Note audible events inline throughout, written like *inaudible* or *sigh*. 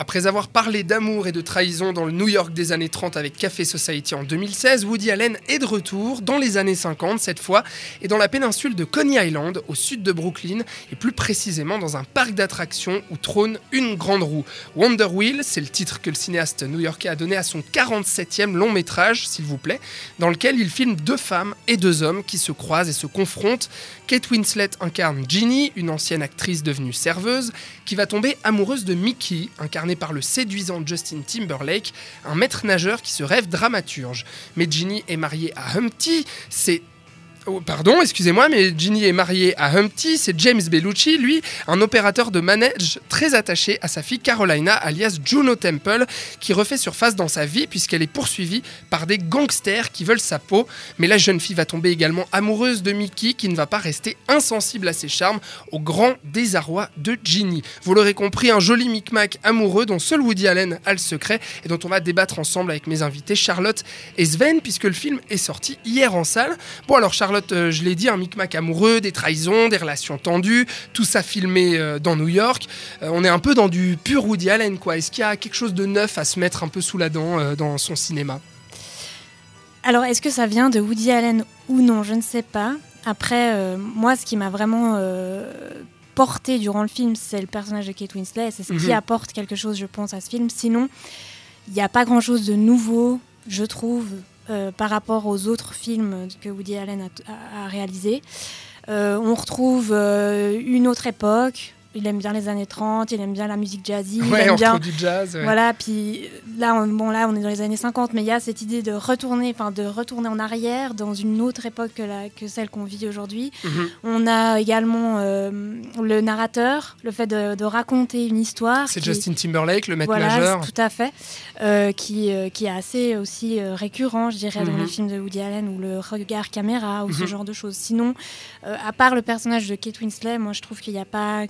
Après avoir parlé d'amour et de trahison dans le New York des années 30 avec Café Society en 2016, Woody Allen est de retour dans les années 50 cette fois et dans la péninsule de Coney Island au sud de Brooklyn et plus précisément dans un parc d'attractions où trône une grande roue. Wonder Wheel, c'est le titre que le cinéaste new-yorkais a donné à son 47e long métrage, s'il vous plaît, dans lequel il filme deux femmes et deux hommes qui se croisent et se confrontent. Kate Winslet incarne Ginny, une ancienne actrice devenue serveuse, qui va tomber amoureuse de Mickey, incarné par le séduisant Justin Timberlake, un maître nageur qui se rêve dramaturge. Mais Ginny est mariée à Humpty, c'est Oh, pardon, excusez-moi, mais Ginny est mariée à Humpty, c'est James Bellucci, lui, un opérateur de manège très attaché à sa fille Carolina, alias Juno Temple, qui refait surface dans sa vie puisqu'elle est poursuivie par des gangsters qui veulent sa peau. Mais la jeune fille va tomber également amoureuse de Mickey, qui ne va pas rester insensible à ses charmes, au grand désarroi de Ginny. Vous l'aurez compris, un joli micmac amoureux dont seul Woody Allen a le secret et dont on va débattre ensemble avec mes invités Charlotte et Sven, puisque le film est sorti hier en salle. Bon alors Charlotte, euh, je l'ai dit, un micmac amoureux, des trahisons, des relations tendues, tout ça filmé euh, dans New York. Euh, on est un peu dans du pur Woody Allen, quoi. Est-ce qu'il y a quelque chose de neuf à se mettre un peu sous la dent dans son cinéma? Alors, est-ce que ça vient de Woody Allen ou non? Je ne sais pas. Après, moi, ce qui m'a vraiment porté durant le film, c'est le personnage de Kate Winslet. C'est ce qui mhm. apporte quelque chose, je pense, à ce film. Sinon, il n'y a pas grand-chose de nouveau, je trouve, euh, par rapport aux autres films que Woody Allen a, a, réalisés. Euh, on retrouve euh, une autre époque, il aime bien les années 30, il aime bien la musique jazzy. Ouais, il aime bien du jazz. Voilà, puis là on, bon là on est dans les années 50 mais il y a cette idée de retourner enfin de retourner en arrière dans une autre époque que, la, que celle qu'on vit aujourd'hui. Mhm. On a également euh, le narrateur, le fait de, raconter une histoire. C'est Justin Timberlake, le maître voilà, nageur. tout à fait, euh, qui, euh, qui est assez aussi récurrent, je dirais, dans les mhm. films de Woody Allen ou le regard caméra ou ce mhm. genre de choses. Sinon, à part le personnage de Kate Winslet, moi je trouve qu'il n'y a pas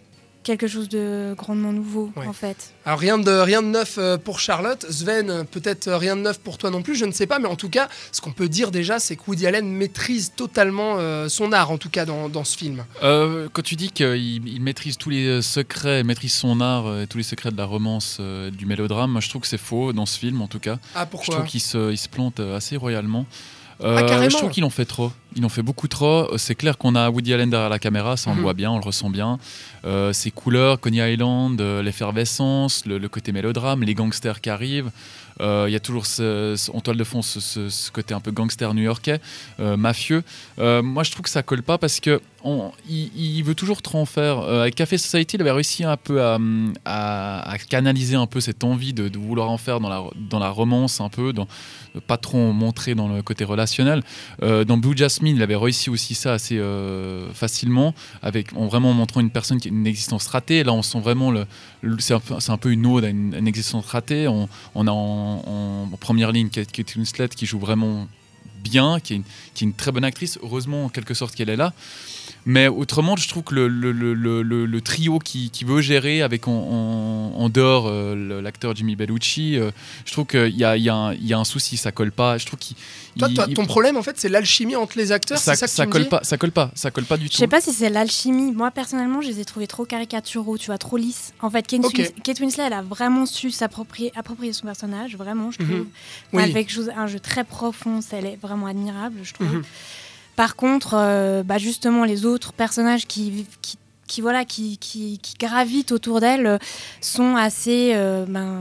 quelque chose de grandement nouveau en fait. Alors rien de, rien de neuf euh, pour Charlotte, Sven, peut-être rien de neuf pour toi non plus, je ne sais pas, mais en tout cas, ce qu'on peut dire déjà, c'est que Woody Allen maîtrise totalement euh, son art, en tout cas dans, dans ce film. Euh, quand tu dis qu'il maîtrise tous les secrets, maîtrise son art et tous les secrets de la romance, du mélodrame, moi je trouve que c'est faux dans ce film en tout cas. Ah pourquoi? Je trouve qu'il se, il se plante assez royalement. Ah, je trouve qu'ils l'ont fait trop. Ils l'ont fait beaucoup trop. C'est clair qu'on a Woody Allen derrière la caméra, ça on le mhm. voit bien, on le ressent bien. Euh, ses couleurs, Coney Island, euh, l'effervescence, le, côté mélodrame, les gangsters qui arrivent. Euh, il y a toujours en toile de fond ce, côté un peu gangster new-yorkais, mafieux. moi, je trouve que ça colle pas parce que il, veut toujours trop en faire. avec Café Society, il avait réussi un peu à, canaliser un peu cette envie de, vouloir en faire dans la, dans la romance, un peu, dans, pas trop montrer dans le côté relationnel. dans Blue Jasmine, il avait réussi aussi ça assez facilement, avec, en vraiment montrant une personne qui une existence ratée. Là, on sent vraiment le, c'est un, peu une ode à une, existence ratée. On, a en, première ligne Kate Winslet qui joue vraiment bien, qui est, une, qui est une très bonne actrice. Heureusement, en quelque sorte, qu'elle est là. Mais autrement, je trouve que le, le, le, le trio qui, qui, veut gérer avec en, en, dehors euh, l'acteur Jimmy Bellucci, euh, je trouve qu'il y a, y, a y a, un souci, ça colle pas. Je trouve qu'il toi, ton problème, en fait, c'est l'alchimie entre les acteurs. Ça, ça, ça colle pas, ça colle pas, ça colle pas du tout. Je sais pas si c'est l'alchimie. Moi, personnellement, je les ai trouvés trop caricaturaux, tu vois, trop lisses. En fait, Kate, Winslet, elle a vraiment su s'approprier approprier son personnage, vraiment, je mhm. trouve. Avec un jeu très profond, elle est vraiment admirable, je trouve. Mhm. Par contre, euh, bah justement, les autres personnages qui, qui qui voilà qui, qui, gravitent autour d'elle euh, sont assez euh, ben,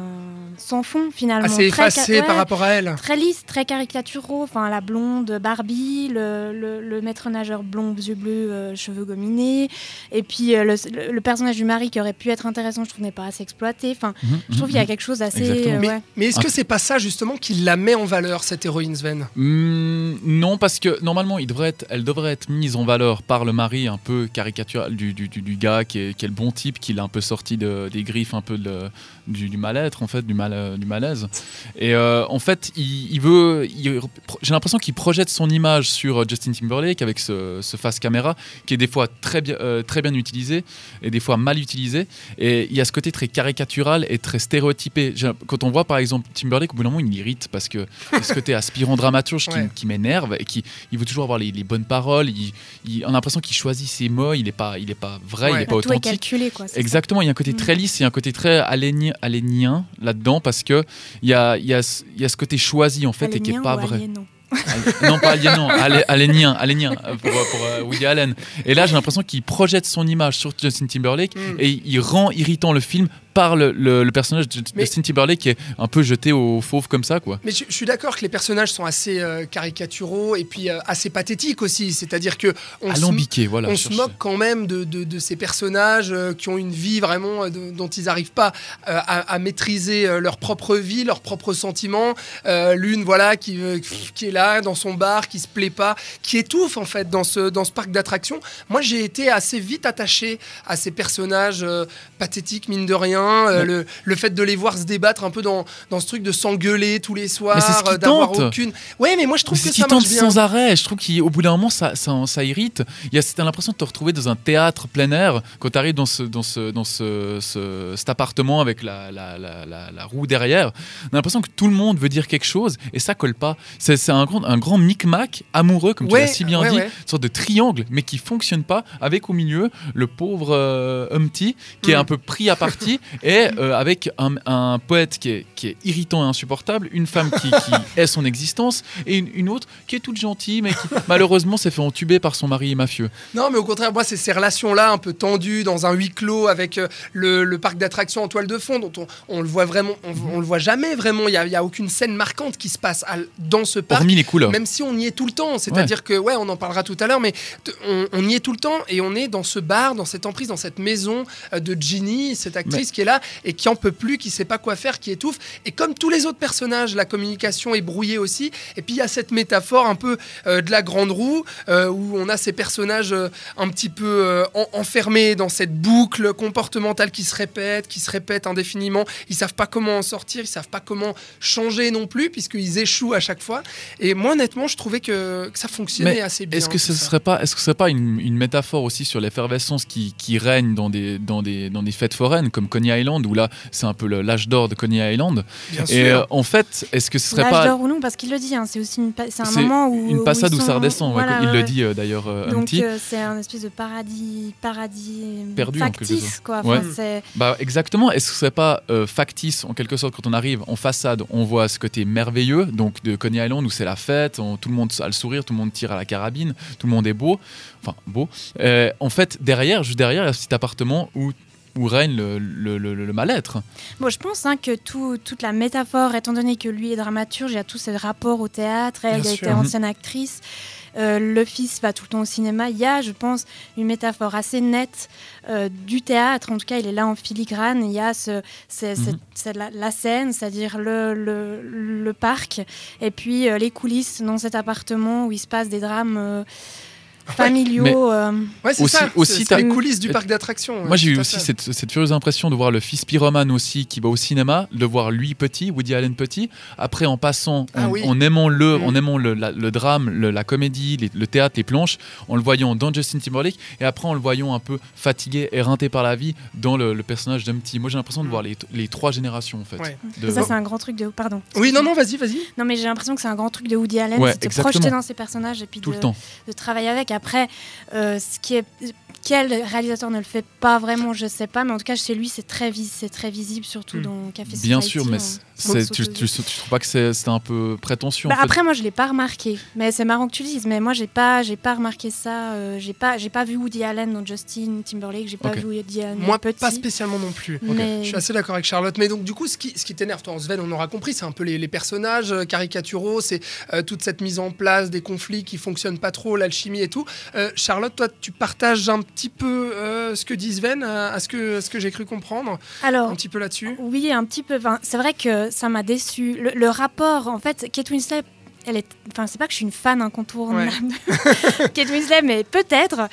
sans fond finalement. Assez effacés par rapport à elle. très lisses très caricaturaux. Enfin la blonde Barbie le, le, maître nageur blond yeux bleus euh, cheveux gominés. Et puis le, personnage du mari qui aurait pu être intéressant je trouve n'est pas assez exploité. Enfin mhm, je trouve qu'il y a mhm. quelque chose assez mais, mais est-ce que c'est pas ça justement qui la met en valeur cette héroïne Sven? Mmh, non parce que normalement il devrait être, elle devrait être mise en valeur par le mari un peu caricatural du, du du, gars qui est, le bon type, qui l'a un peu sorti des griffes un peu de, du, mal-être, en fait, du, mal, du malaise. Et euh, en fait, il, veut. J'ai l'impression qu'il projette son image sur euh, Justin Timberlake avec ce, face caméra qui est des fois très bien, euh, très bien utilisé et des fois mal utilisé. Et il y a ce côté très caricatural et très stéréotypé. Quand on voit par exemple Timberlake, au bout d'un moment, il m'irrite parce que ce côté aspirant *laughs* dramaturge qui, m'énerve et qui il veut toujours avoir les, bonnes paroles. Il, on a l'impression qu'il choisit ses mots, il n'est pas, il est pas vrai, il n'est pas Tout est authentique. calculé, quoi. c'est ça. Exactement, il y a un côté Mm. très lisse, il y a un côté très aléni- alénien là-dedans parce que il y a, il y, a, ce- il y a ce côté choisi en fait et qui est pas ou vrai. non, pas aliénant, *laughs* alé- alénien, alénien euh, pour, pour, euh, Woody Allen. Et là, j'ai l'impression qu'il projette son image sur Justin Timberlake Mm. et il rend irritant le film par le, le- le personnage de Mais- Justin Timberlake qui est un peu jeté au fauve comme ça, quoi. Mais je, je suis d'accord que les personnages sont assez euh, caricaturaux et puis euh, assez pathétiques aussi. C'est-à-dire que on se, voilà. on se moque quand même de, de- de ces personnages euh, qui ont une vie vraiment de- dont ils n'arrivent pas à, à maîtriser leur propre vie, leurs propres sentiments. L'une, voilà, qui, qui est là dans son bar, qui se plaît pas, qui étouffe en fait dans ce, dans ce parc d'attractions. Moi, j'ai été assez vite attaché à ces personnages pathétiques, mine de rien. Euh, le, le fait de les voir se débattre un peu dans, dans ce truc de s'engueuler tous les soirs, Mais c'est ce qui euh, d'avoir tente. aucune. Ouais, mais moi, je trouve Mais que c'est qui ça tente marche bien. sans arrêt. Je trouve qu'au bout d'un moment, ça, ça, ça irrite. Il y a l'impression de te retrouver dans un théâtre plein air quand tu arrives dans, ce, dans, ce, dans ce, ce- cet appartement avec la, la, la, la- la roue derrière. On a l'impression que tout le monde veut dire quelque chose et ça colle pas. C'est c'est un grand, un grand micmac amoureux, comme Ouais, tu l'as si bien ouais, dit, ouais. une sorte de triangle, mais qui fonctionne pas avec au milieu le pauvre euh, Humpty qui est Mm. un peu pris à partie *laughs* et euh, avec un, un poète qui est, qui est irritant et insupportable, une femme qui, qui *laughs* est son existence et une, une autre qui est toute gentille mais qui malheureusement s'est fait entuber par son mari mafieux. Non, mais au contraire, moi, c'est ces relations-là un peu tendues dans un huis clos avec euh, le, le parc d'attractions en toile de fond, dont on, on le voit vraiment, on, on le voit jamais vraiment. Il n'y a, aucune scène marquante qui se passe à- dans ce parc. Hormis les couleurs. Même si on y est tout le temps, c'est-à-dire que, ouais, on en parlera tout à l'heure, mais on, on y est tout le temps et on est dans ce bar, dans cette emprise, dans cette maison euh, de Ginny, cette actrice qui est là et qui en peut plus, qui sait pas quoi faire, qui étouffe. Et comme tous les autres personnages, la communication est brouillée aussi. Et puis il y a cette métaphore un peu euh, de la grande roue euh, où on a ces personnages euh, un petit peu en- enfermés dans cette boucle comportementale qui se répète, qui se répète indéfiniment. Ils savent pas comment en sortir, ils savent pas comment changer non plus puisqu'ils échouent à chaque fois. Et moi honnêtement, je trouvais que, que ça fonctionnait Mais assez bien. Est-ce que ce ça. serait pas, est-ce que ce serait pas une, une métaphore aussi sur l'effervescence qui, qui règne dans des, dans, des, dans des fêtes foraines comme Coney Island où là c'est un peu l'âge d'or de Coney Island Bien et sûr. euh, en fait est-ce que ce serait L'âge pas d'or ou non, parce qu'il le dit, hein, c'est aussi une un moment où. une passade où, ça redescend voilà, il ouais, le dit euh, d'ailleurs euh, Donc euh, c'est un espèce de paradis, paradis Perdu, en quelque factice, quoi. Ouais. Enfin, c'est- Bah exactement. Est-ce que ce serait pas euh, factice en quelque sorte quand on arrive en façade, on voit ce côté merveilleux donc de Coney Island où c'est la fête, on- tout le monde a le sourire, tout le monde tire à la carabine, tout le monde est beau, enfin beau. Euh, en fait derrière, juste derrière, il y a ce petit appartement où où règne le, le- le- le mal-être. Bon, je pense hein, que tout- toute la métaphore, étant donné que lui est dramaturge, il y a tous ces rapports au théâtre, elle Bien a sûr. été ancienne actrice, euh, le fils va tout le temps au cinéma. Il y a, je pense, une métaphore assez nette euh, du théâtre. En tout cas, il est là en filigrane. Il y a ce, c'est- c'est- Mhm. c'est la, la scène, c'est-à-dire le, le, le parc, et puis euh, les coulisses dans cet appartement où il se passe des drames familiaux. euh, Ouais, c'est Aussi- ça. aussi, c'est- les coulisses du parc d'attractions. Moi j'ai eu aussi cette, cette furieuse impression de voir le fils pyromane aussi qui va au cinéma, de voir lui petit, Woody Allen petit. Après en passant, en, Ah oui. en aimant le, Mm. en aimant le, la- le drame, le- la comédie, les- le théâtre, les planches, en le voyant dans Justin Timberlake et après en le voyant un peu fatigué, éreinté par la vie dans le, le personnage d'Humpty. Moi j'ai l'impression de Mm. voir les, les trois générations en fait. Ouais. De- Ça, c'est un grand truc de. Pardon. Oui, non, non, vas-y, vas-y. Non, mais j'ai l'impression que c'est un grand truc de Woody Allen, Ouais, c'est de se projeter dans ses personnages et puis tout de, le temps. de travailler avec. Après, euh, ce qui est, quel réalisateur ne le fait pas vraiment, je sais pas, mais en tout cas chez lui, c'est très, vis- c'est très visible, surtout Mm. dans Café Bien Society, sûr, mais tu, tu, trouves pas que c'est un peu prétentieux Bah, en fait après, moi, je l'ai pas remarqué, mais c'est marrant que tu le dises. Mais moi, j'ai pas, j'ai pas remarqué ça. euh, j'ai pas, j'ai pas vu Woody Allen dans Justin Timberlake. J'ai pas vu Woody Allen Moi, petit. pas spécialement non plus. Mais- Je suis assez d'accord avec Charlotte. Mais donc, du coup, ce qui, ce qui t'énerve, toi, en Sven, on aura compris, c'est un peu les, les personnages euh, caricaturaux, c'est euh, toute cette mise en place des conflits qui fonctionnent pas trop, l'alchimie et tout. Euh, Charlotte, toi, tu partages un petit peu euh, ce que dit Sven, à ce que, à ce que j'ai cru comprendre, Alors, un petit peu là-dessus. Oui, un petit peu. C'est vrai que ça m'a déçu. Le, le rapport, en fait, Kate Winslet, elle est. Enfin, c'est pas que je suis une fan incontournable de *laughs* Kate Winslet, mais peut-être.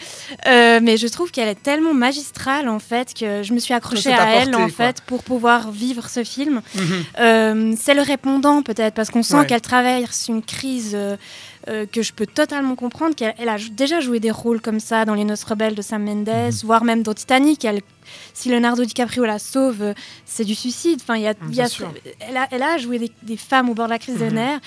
Euh, mais je trouve qu'elle est tellement magistrale, en fait, que je me suis accrochée à elle, en quoi. fait, pour pouvoir vivre ce film. Mhm. Euh, c'est le répondant, peut-être, parce qu'on sent Ouais. qu'elle traverse une crise. Euh, euh, que je peux totalement comprendre qu'elle elle a déjà joué des rôles comme ça dans Les Noces rebelles de Sam Mendes, Mhm. voire même dans Titanic. Elle, si Leonardo DiCaprio la sauve, c'est du suicide. Enfin, y a, y a- elle, a, elle a joué des, des femmes au bord de la crise de Mhm. nerfs.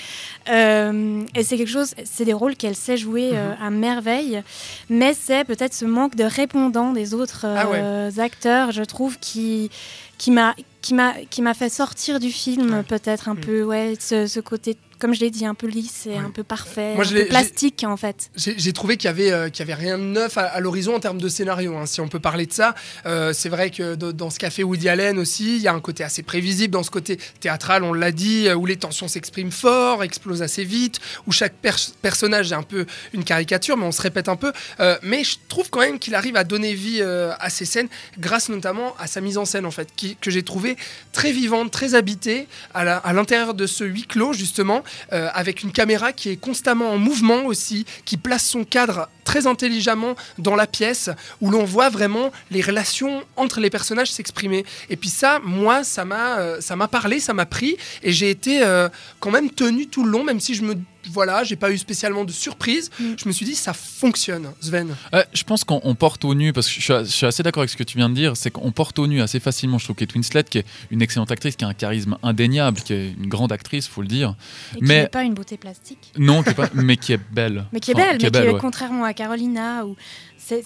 Euh, et c'est quelque chose, c'est des rôles qu'elle sait jouer euh, Mhm. à merveille. Mais c'est peut-être ce manque de répondant des autres Ah ouais. euh, acteurs, je trouve, qui, qui m'a qui m'a qui m'a fait sortir du film peut-être un Mhm. peu ouais ce, ce côté comme je l'ai dit un peu lisse et Ouais. un peu parfait Moi, un peu plastique en fait J'ai trouvé qu'il y avait, euh, qu'il y avait rien de neuf à, à l'horizon en termes de scénario, hein, si on peut parler de ça. Euh, c'est vrai que de- dans ce café Woody Allen aussi, il y a un côté assez prévisible dans ce côté théâtral, on l'a dit, euh, où les tensions s'expriment fort, explosent assez vite, où chaque pers- personnage est un peu une caricature, mais on se répète un peu. Euh, mais je trouve quand même qu'il arrive à donner vie à ces scènes, grâce notamment à sa mise en scène, en fait, qui- que j'ai trouvé très vivante, très habitée, à l'intérieur de ce huis clos, justement, euh, avec une caméra qui est constamment en mouvement aussi, qui place son cadre très intelligemment dans la pièce, où l'on voit vraiment les relations entre les personnages s'exprimer. Et puis ça, moi, ça m'a, euh, ça m'a parlé, ça m'a pris, et j'ai été euh, quand même tenu tout le long, même si je me, voilà, j'ai pas eu spécialement de surprise. Mm. Je me suis dit, ça fonctionne, Sven. Ouais, je pense qu'on on porte au nu, parce que je suis, je suis assez d'accord avec ce que tu viens de dire, c'est qu'on porte au nu assez facilement, je trouve, Kate Winslet, qui est une excellente actrice, qui a un charisme indéniable, qui est une grande actrice, faut le dire. et qui Mais- n'est pas une beauté plastique Non, qui est pas- mais qui est belle. *laughs* mais qui est Enfin, belle mais qui est ouais. contrairement à Carolina ou c'est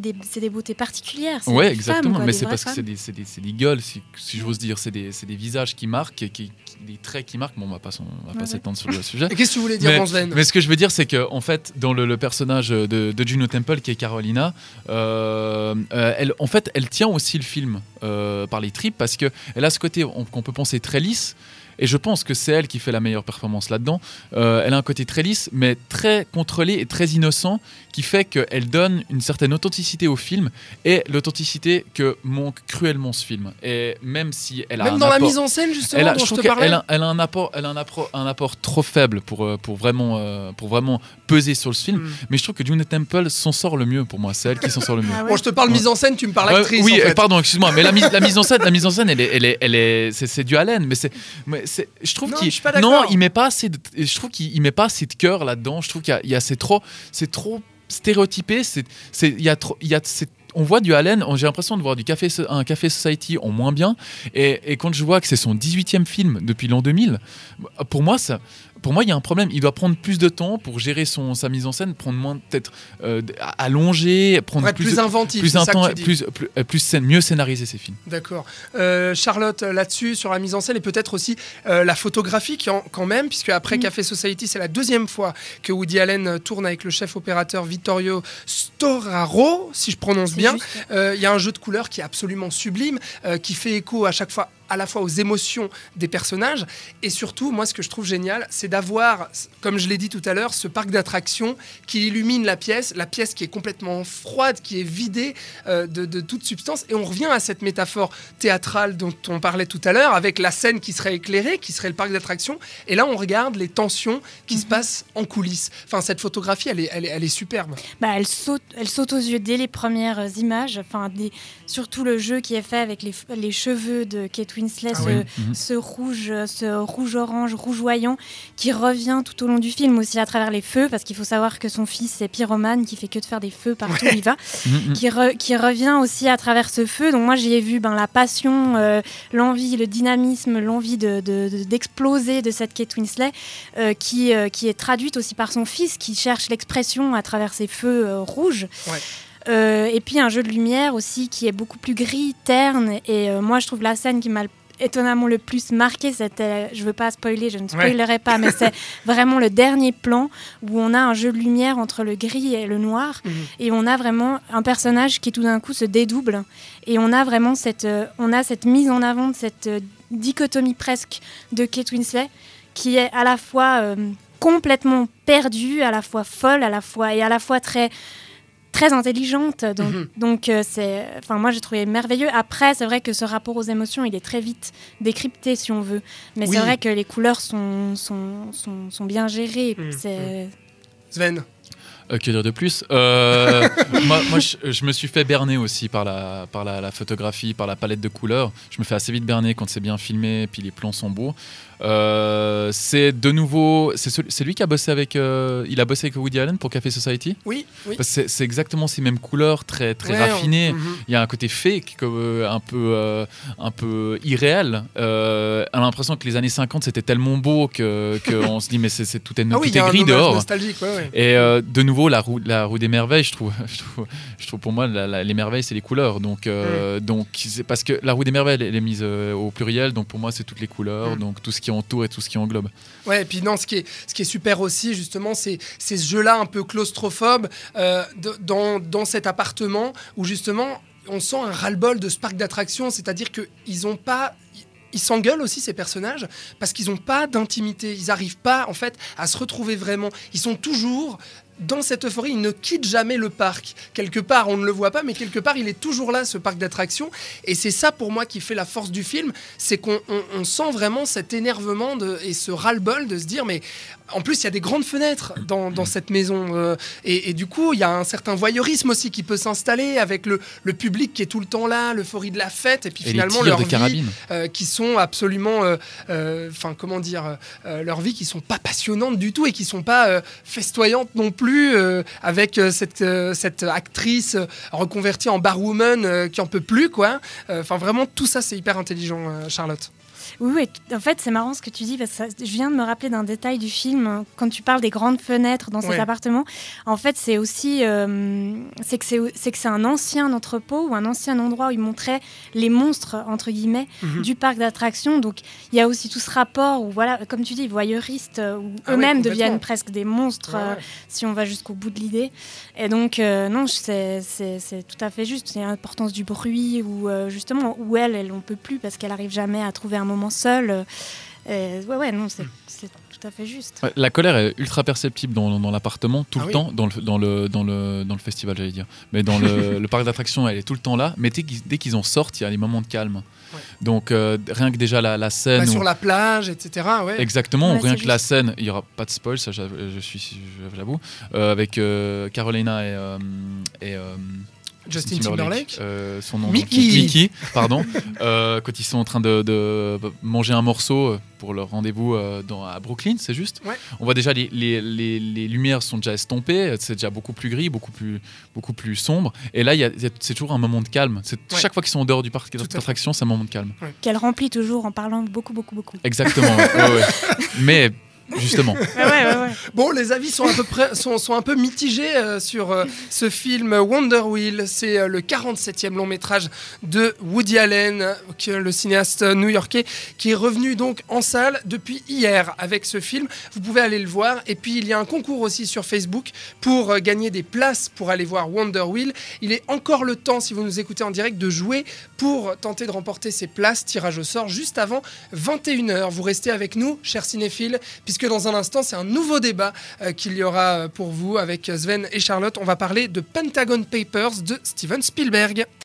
des, c'est des beautés particulières femmes, exactement. quoi, mais c'est parce que c'est des, c'est des, c'est des gueules, si, si j'ose dire. C'est des, c'est des visages qui marquent, et qui, qui- des traits qui marquent. Bon, on va pas, pas Ouais, s'étendre sur le *laughs* sujet. Et qu'est-ce que tu voulais dire, Mais, mais ce que je veux dire, c'est que en fait, dans le, le personnage de, de Juno Temple, qui est Carolina, euh, euh, elle, en fait, elle tient aussi le film euh, par les tripes parce que elle a ce côté on- qu'on peut penser très lisse. Et je pense que c'est elle qui fait la meilleure performance là-dedans. Euh, elle a un côté très lisse, mais très contrôlé et très innocent, qui fait qu'elle donne une certaine authenticité au film et l'authenticité que manque cruellement ce film. Et même si elle a Même un dans la apport- mise en scène, justement, elle a, dont je je trouve te qu'elle parlais. a, elle a un apport, elle a un apport, un apport trop faible pour, euh, pour, vraiment, euh, pour vraiment peser sur ce film. Mm. Mais je trouve que Juno Temple s'en sort le mieux pour moi. C'est elle qui s'en sort le mieux. Ah ouais. Bon, je te parle mise en scène, tu me parles Ouais, actrice. oui, en euh, fait. pardon, excuse-moi, mais la mise, la mise en scène, la mise en scène, elle est, elle est, elle est, c'est, c'est du Allen, mais c'est, mais c'est, je trouve qu'il, je suis pas d'accord. non, il met pas assez, de, je trouve qu'il il met pas assez de cœur là-dedans. Je trouve qu'il y a, il y a- c'est trop, c'est trop stéréotypé. C'est, y a trop, y a, on voit du Allen, j'ai l'impression de voir du café, un café Society en moins bien. Et, et quand je vois que c'est son 18e film depuis l'an 2000, pour moi, ça, pour moi, il y a un problème. Il doit prendre plus de temps pour gérer son, sa mise en scène, prendre moins, peut-être euh, allonger, prendre plus, plus de- inventif, plus plus, plus, euh, plus mieux scénariser ses films. D'accord. Euh, Charlotte, euh, là-dessus, sur la mise en scène et peut-être aussi euh, la photographie qui en- quand même, puisque après. Café Society, c'est la deuxième fois que Woody Allen tourne avec le chef opérateur Vittorio Storaro, si je prononce bien. Euh, Il y a un jeu de couleurs qui est absolument sublime, euh, qui fait écho à chaque fois à la fois aux émotions des personnages et surtout, moi, ce que je trouve génial, c'est d'avoir, comme je l'ai dit tout à l'heure, ce parc d'attractions qui illumine la pièce, la pièce qui est complètement froide, qui est vidée euh, de, de toute substance. Et on revient à cette métaphore théâtrale dont on parlait tout à l'heure, avec la scène qui serait éclairée, qui serait le parc d'attractions. Et là, on regarde les tensions qui se passent en coulisses. Enfin, cette photographie, elle est, elle est, elle est superbe. Bah, elle, saute, elle saute aux yeux dès les premières images, enfin, des, surtout le jeu qui est fait avec les, les cheveux de Kate Winslet, Ah ce, oui. Mhm. ce rouge, ce rouge-orange, rougeoyant, qui revient tout au long du film aussi à travers les feux, parce qu'il faut savoir que son fils est pyromane, qui fait que de faire des feux partout où il va, *laughs* Mhm. qui, re- qui revient aussi à travers ce feu. Donc moi j'y ai vu ben, la passion, euh, l'envie, le dynamisme, l'envie de- de- de- d'exploser de, cette Kate Winslet, euh, qui, euh, qui est traduite aussi par son fils, qui cherche l'expression à travers ces feux rouges. Ouais. Euh, et puis un jeu de lumière aussi qui est beaucoup plus gris, terne. Et euh, moi je trouve la scène qui m'a le- étonnamment le plus marqué, c'était, je veux pas spoiler, je ne spoilerai pas, mais c'est *laughs* vraiment le dernier plan où on a un jeu de lumière entre le gris et le noir. Mhm. Et on a vraiment un personnage qui tout d'un coup se dédouble. Et on a vraiment cette, euh, on a cette mise en avant de cette euh, dichotomie presque de Kate Winslet qui est à la fois euh, complètement perdue, à la fois folle, à la fois et à la fois très très intelligente donc, Mhm. donc euh, c'est enfin moi j'ai trouvé merveilleux après c'est vrai que ce rapport aux émotions il est très vite décrypté si on veut mais Oui. c'est vrai que les couleurs sont sont, sont, sont bien gérées Mhm. c'est Sven Euh, que dire de plus? Euh, *laughs* Moi, moi je, je me suis fait berner aussi par, la, par la, la photographie, par la palette de couleurs. Je me fais assez vite berner quand c'est bien filmé, puis les plans sont beaux. Euh, c'est de nouveau, c'est lui qui a bossé avec, euh, il a bossé avec Woody Allen pour Café Society. Oui, oui. Que C'est exactement ces mêmes couleurs, très très Ouais, on- raffinées. Mhm. Il y a un côté fake, comme, euh, un peu euh, un peu irréel. On a l'impression que les années 50 c'était tellement beau que qu'on *laughs* se dit mais c'est tout est, Ah oui, tout est gris dehors. nostalgique, ouais, ouais. Et de nouveau, la roue, la roue des merveilles, je trouve, *laughs* je trouve, je trouve pour moi, la- la- les merveilles, c'est les couleurs. Donc, Mm. donc c'est parce que la roue des merveilles, elle est mise au pluriel. Donc, pour moi, c'est toutes les couleurs, Mm. donc tout ce qui entoure et tout ce qui englobe. Ouais, et puis non, ce qui est, ce qui est super aussi, justement, c'est ce jeu-là un peu claustrophobe euh, dans, dans cet appartement où, justement, on sent un ras-le-bol de ce parc d'attractions, c'est-à-dire qu'ils ont pas. Ils s'engueulent aussi, ces personnages, parce qu'ils n'ont pas d'intimité. Ils n'arrivent pas, en fait, à se retrouver vraiment. Ils sont toujours dans cette euphorie. Ils ne quittent jamais le parc. Quelque part, on ne le voit pas, mais quelque part, il est toujours là, ce parc d'attractions. Et c'est ça, pour moi, qui fait la force du film. C'est qu'on on- on sent vraiment cet énervement de, et ce ras-le-bol de se dire, mais en plus, il y a des grandes fenêtres dans, dans cette maison. euh, et, et du coup, il y a un certain voyeurisme aussi qui peut s'installer avec le, le public qui est tout le temps là, l'euphorie de la fête, et puis Et finalement tirs leur de vie, carabine. euh, qui sont absolument, euh, euh, enfin comment dire, euh, leur vie qui sont pas passionnantes du tout et qui sont pas festoyantes non plus, euh, avec euh, cette, euh, cette actrice reconvertie en barwoman qui en peut plus quoi. Enfin vraiment tout ça c'est hyper intelligent, Charlotte. Oui, en fait, c'est marrant ce que tu dis, parce que ça- je viens de me rappeler d'un détail du film, hein, quand tu parles des grandes fenêtres dans cet Ouais. appartement. En fait, c'est aussi, euh, c'est que c'est un ancien entrepôt ou un ancien endroit où ils montraient les monstres, entre guillemets, Mhm. du parc d'attractions. Donc, il y a aussi tout ce rapport où, voilà, comme tu dis, voyeuristes, euh, où Ah eux-mêmes deviennent presque des monstres, Ouais, euh, si on va jusqu'au bout de l'idée. Et donc, euh, non, c'est tout à fait juste. C'est l'importance du bruit, ou euh, justement, où elle, elle n'en peut plus parce qu'elle arrive jamais à trouver un moment seule. Euh, et ouais, ouais, non, c'est Hmm. c'est tout à fait juste. Ouais, La colère est ultra perceptible dans, dans l'appartement, tout Ah le oui. temps, dans le, dans, le, dans, le, dans le festival, j'allais dire. Mais dans le, *laughs* le parc d'attractions, elle est tout le temps là. Mais dès qu'ils dès qu'ils en sortent, il y a des moments de calme. Ouais. Donc, euh, rien que déjà la, la scène. Bah, où- sur la plage, etc. Ouais. Exactement, Ouais, rien que la scène, il n'y aura pas de spoil, ça je suis, j'avoue, euh, avec euh, Carolina et, euh, et euh, Justin Timberlake. euh, son nom Mickey. donc, Mickey, pardon, *laughs* euh, quand ils sont en train de, de manger un morceau euh, pour leur rendez-vous euh, dans, à Brooklyn, c'est juste. Ouais. On voit déjà les, les, les, les lumières sont déjà estompées, c'est déjà beaucoup plus gris, beaucoup plus, beaucoup plus sombre. Et là, il y a- il y a- c'est toujours un moment de calme. C'est, Ouais. Chaque fois qu'ils sont en dehors du parc d'attractions, c'est un moment de calme. Qu'elle remplit toujours en parlant beaucoup, beaucoup, beaucoup. Exactement. ouais, ouais, ouais. *laughs* Mais justement. Ouais, ouais, ouais, ouais. Bon, les avis sont à peu près sont, sont un peu mitigés euh, sur euh, ce film Wonder Wheel. C'est euh, le 47e long métrage de Woody Allen, qui est le cinéaste new-yorkais, qui est revenu donc en salle depuis hier avec ce film. Vous pouvez aller le voir. Et puis il y a un concours aussi sur Facebook pour euh, gagner des places pour aller voir Wonder Wheel. Il est encore le temps, si vous nous écoutez en direct, de jouer pour tenter de remporter ces places. Tirage au sort juste avant 21h. Vous restez avec nous, chers cinéphiles, puisque dans un instant, c'est un nouveau débat euh, qu'il y aura euh, pour vous avec Sven et Charlotte. On va parler de Pentagon Papers de Steven Spielberg.